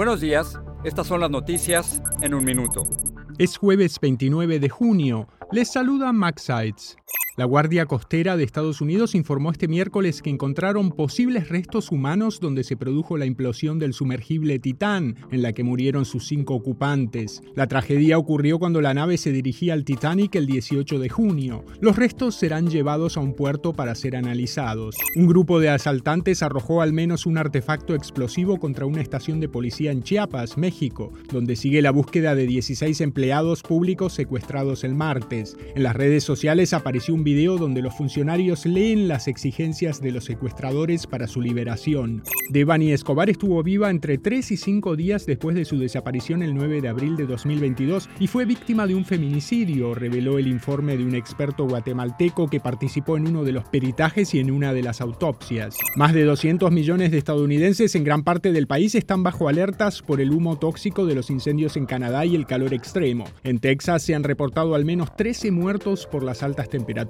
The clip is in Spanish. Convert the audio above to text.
Buenos días, estas son las noticias en un minuto. Es jueves 29 de junio. Les saluda Max Sides. La Guardia Costera de Estados Unidos informó este miércoles que encontraron posibles restos humanos donde se produjo la implosión del sumergible Titán, en la que murieron sus cinco ocupantes. La tragedia ocurrió cuando la nave se dirigía al Titanic el 18 de junio. Los restos serán llevados a un puerto para ser analizados. Un grupo de asaltantes arrojó al menos un artefacto explosivo contra una estación de policía en Chiapas, México, donde sigue la búsqueda de 16 empleados públicos secuestrados el martes. En las redes sociales apareció un video donde los funcionarios leen las exigencias de los secuestradores para su liberación. Devani Escobar estuvo viva entre 3 y 5 días después de su desaparición el 9 de abril de 2022 y fue víctima de un feminicidio, reveló el informe de un experto guatemalteco que participó en uno de los peritajes y en una de las autopsias. Más de 200 millones de estadounidenses en gran parte del país están bajo alertas por el humo tóxico de los incendios en Canadá y el calor extremo. En Texas se han reportado al menos 13 muertos por las altas temperaturas.